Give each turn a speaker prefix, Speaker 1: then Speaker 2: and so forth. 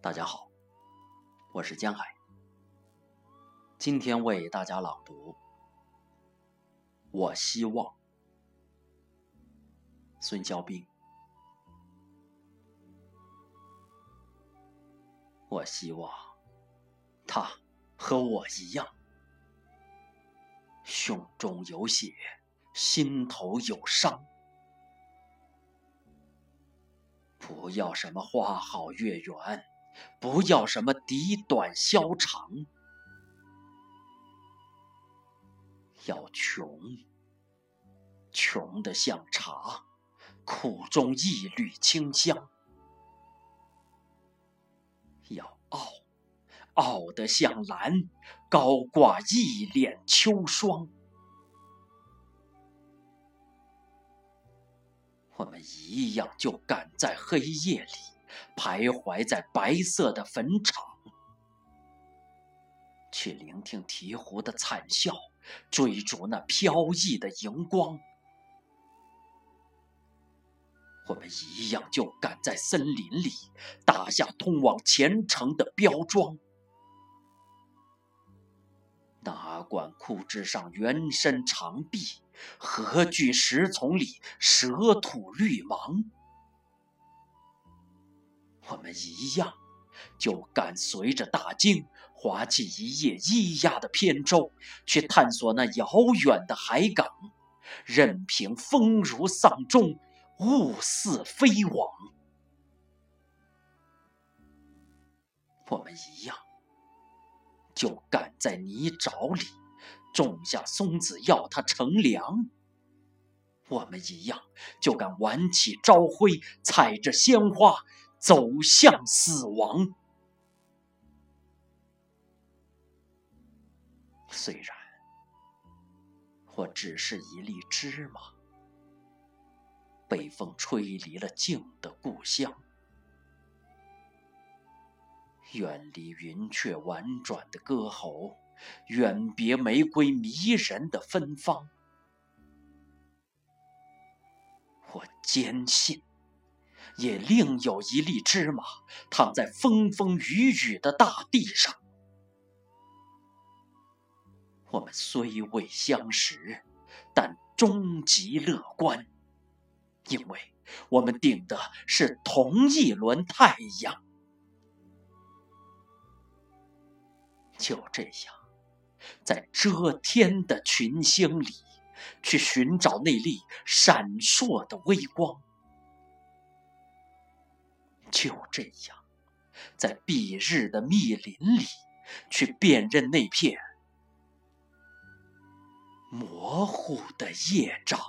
Speaker 1: 大家好，我是江海。今天为大家朗读《我希望》，孙肖兵。我希望他和我一样，胸中有血，心头有伤。不要什么花好月圆，不要什么底短消长，要穷，穷的像茶，苦中一缕清香；要傲，傲得像兰，高挂一脸秋霜。我们一样就赶在黑夜里，徘徊在白色的坟场，去聆听鹈鹕的惨笑，追逐那飘逸的荧光。我们一样就赶在森林里，打下通往前程的标桩。哪管枯枝上原身长臂，何惧石丛里蛇吐绿芒？我们一样，就敢随着大鲸划起一叶咿呀的扁舟，去探索那遥远的海港，任凭风如丧钟，雾似飞往。我们一样。就敢在泥沼里种下松子，要它乘凉。我们一样，就敢挽起朝晖，踩着鲜花走向死亡。虽然我只是一粒芝麻，被风吹离了静的故乡。远离云雀婉转的歌喉，远别玫瑰迷人的芬芳。我坚信，也另有一粒芝麻躺在风风雨雨的大地上。我们虽未相识，但终极乐观，因为我们顶的是同一轮太阳。就这样，在遮天的群星里，去寻找那粒闪烁的微光；就这样，在蔽日的密林里，去辨认那片模糊的叶掌。